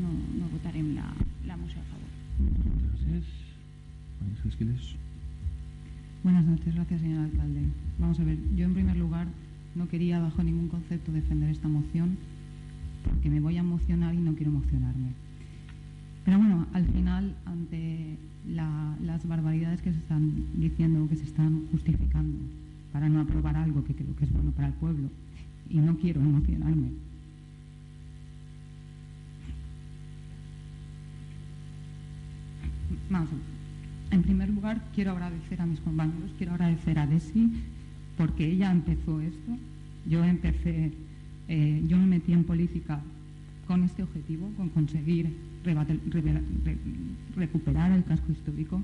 no, no votarem la, la moció a favor. Gràcies. María Esquiles. Buenas noches, gracias señor alcalde. Vamos a ver, yo en primer lugar no quería bajo ningún concepto defender esta moción porque me voy a emocionar y no quiero emocionarme. Pero bueno, al final, ante la- las barbaridades que se están diciendo, que se están justificando para no aprobar algo que creo que es bueno para el pueblo, y no quiero emocionarme, En primer lugar, quiero agradecer a mis compañeros, quiero agradecer a Desi, porque ella empezó esto. Yo empecé, eh, yo me metí en política con este objetivo, con conseguir recuperar el casco histórico.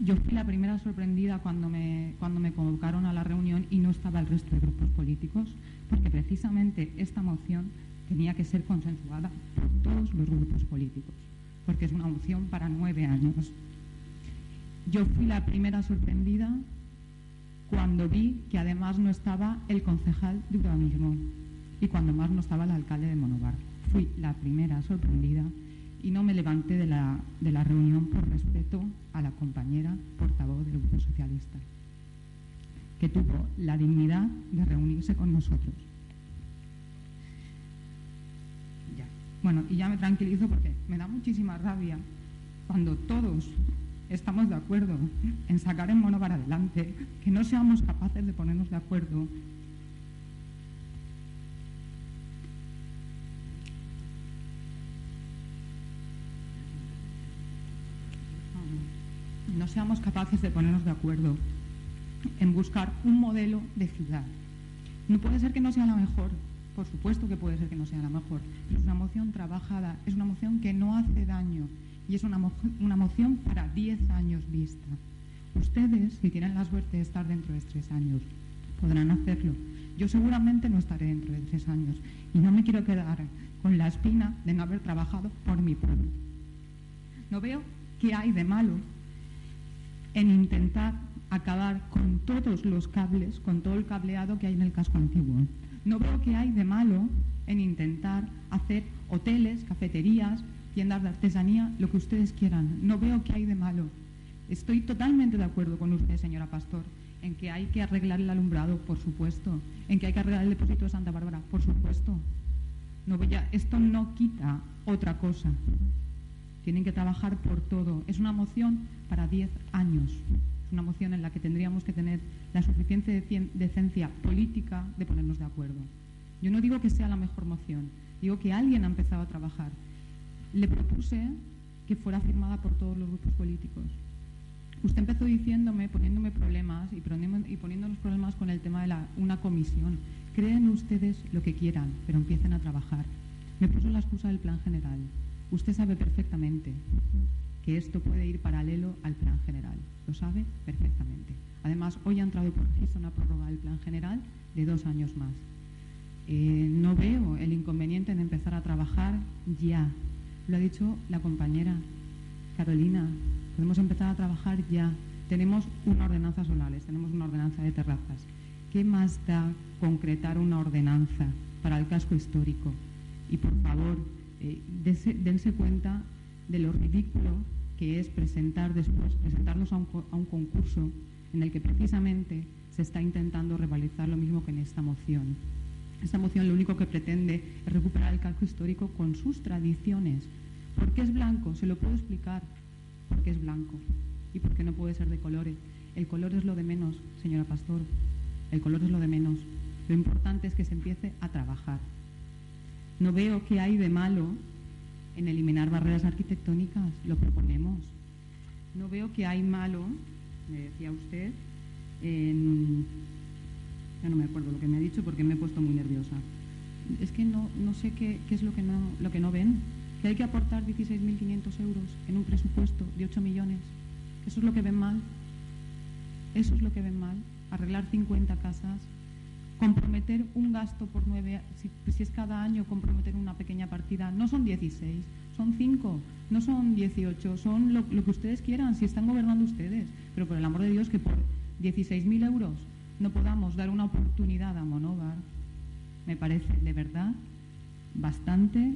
Yo fui la primera sorprendida cuando me, cuando me convocaron a la reunión y no estaba el resto de grupos políticos, porque precisamente esta moción tenía que ser consensuada por todos los grupos políticos, porque es una moción para nueve años. Yo fui la primera sorprendida cuando vi que además no estaba el concejal de urbanismo y cuando más no estaba el alcalde de Monovar. Fui la primera sorprendida y no me levanté de la, de la reunión por respeto a la compañera portavoz del Grupo Socialista, que tuvo la dignidad de reunirse con nosotros. Bueno, y ya me tranquilizo porque me da muchísima rabia cuando todos estamos de acuerdo en sacar el mono para adelante, que no seamos capaces de ponernos de acuerdo. No seamos capaces de ponernos de acuerdo en buscar un modelo de ciudad. No puede ser que no sea la mejor, por supuesto que puede ser que no sea la mejor, es una moción trabajada, es una moción que no hace daño y es una, mo- una moción para 10 años vista. Ustedes, si tienen la suerte de estar dentro de tres años, podrán hacerlo. Yo seguramente no estaré dentro de tres años y no me quiero quedar con la espina de no haber trabajado por mi pueblo. No veo qué hay de malo en intentar acabar con todos los cables, con todo el cableado que hay en el casco antiguo. No veo qué hay de malo en intentar hacer hoteles, cafeterías, tiendas de artesanía, lo que ustedes quieran. No veo qué hay de malo. Estoy totalmente de acuerdo con usted, señora Pastor, en que hay que arreglar el alumbrado, por supuesto, en que hay que arreglar el depósito de Santa Bárbara, por supuesto. No esto no quita otra cosa. Tienen que trabajar por todo. Es una moción para 10 años. Es una moción en la que tendríamos que tener la suficiente decencia política de ponernos de acuerdo. Yo no digo que sea la mejor moción, digo que alguien ha empezado a trabajar. Le propuse que fuera firmada por todos los grupos políticos. Usted empezó diciéndome, poniéndome problemas y y poniendo los problemas con el tema de la, una comisión. Creen ustedes lo que quieran, pero empiecen a trabajar. Me puso la excusa del plan general. Usted sabe perfectamente que esto puede ir paralelo al plan general. Lo sabe perfectamente. Además, hoy ha entrado por registro una prórroga del plan general de dos años más. Eh, no veo el inconveniente en empezar a trabajar ya. Lo ha dicho la compañera Carolina. Podemos empezar a trabajar ya. Tenemos una ordenanza solares, tenemos una ordenanza de terrazas. ¿Qué más da concretar una ordenanza para el casco histórico? Y por favor, eh, dense cuenta de lo ridículo que es presentar después, presentarnos a un, a un concurso en el que precisamente se está intentando revalizar lo mismo que en esta moción. Esta moción lo único que pretende es recuperar el casco histórico con sus tradiciones. ¿Por qué es blanco? Se lo puedo explicar. Porque es blanco y porque no puede ser de colores. El color es lo de menos, señora Pastor. El color es lo de menos. Lo importante es que se empiece a trabajar. No veo qué hay de malo en eliminar barreras arquitectónicas. Lo proponemos. No veo qué hay malo, me decía usted, en... Ya no me acuerdo lo que me ha dicho porque me he puesto muy nerviosa. Es que no, no sé qué, qué es lo que no, lo que no ven. Que hay que aportar 16.500 euros en un presupuesto de 8 millones. Eso es lo que ven mal. Eso es lo que ven mal. Arreglar 50 casas. Comprometer un gasto por nueve, si, es cada año comprometer una pequeña partida, no son 16, son 5, no son 18, son lo, lo que ustedes quieran, si están gobernando ustedes. Pero por el amor de Dios, que por 16.000 euros no podamos dar una oportunidad a Monóvar, me parece de verdad bastante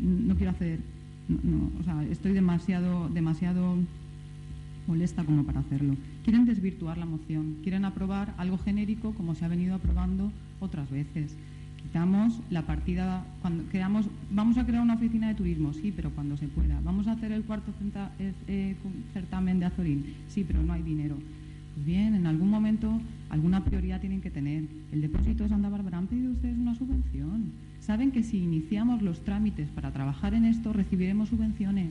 no quiero hacer, no, no, o sea, estoy demasiado, demasiado molesta como para hacerlo. Quieren desvirtuar la moción, quieren aprobar algo genérico como se ha venido aprobando otras veces. Quitamos la partida, cuando creamos, vamos a crear una oficina de turismo, sí, pero cuando se pueda. Vamos a hacer el cuarto eh, eh, certamen de Azorín, sí, pero no hay dinero. Pues bien, en algún momento alguna prioridad tienen que tener. El depósito de Santa Bárbara han pedido ustedes una subvención. Saben que si iniciamos los trámites para trabajar en esto recibiremos subvenciones.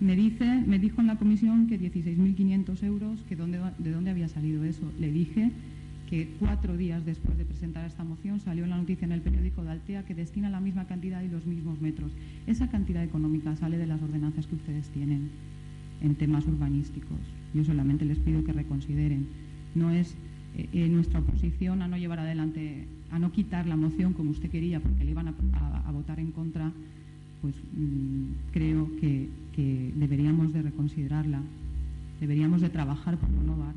Me dice, me dijo en la comisión que 16.500 euros, que dónde, de dónde había salido eso. Le dije que cuatro días después de presentar esta moción salió la noticia en el periódico de Altea que destina la misma cantidad y los mismos metros. Esa cantidad económica sale de las ordenanzas que ustedes tienen en temas urbanísticos. Yo solamente les pido que reconsideren. No es eh, eh, nuestra oposición a no llevar adelante, a no quitar la moción como usted quería porque le iban a, votar en contra, pues mm, creo que, que deberíamos de reconsiderarla. Deberíamos de trabajar por renovar.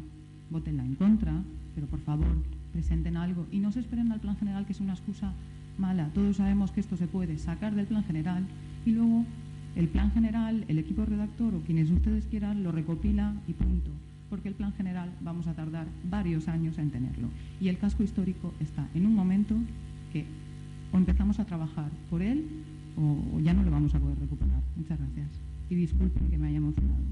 Votenla en contra, pero por favor presenten algo y no se esperen al plan general que es una excusa mala. Todos sabemos que esto se puede sacar del plan general y luego el plan general, el equipo redactor o quienes ustedes quieran lo recopila y punto. Porque el plan general vamos a tardar varios años en tenerlo. Y el casco histórico está en un momento que o empezamos a trabajar por él o, ya no lo vamos a poder recuperar. Muchas gracias. Y disculpen que me haya emocionado.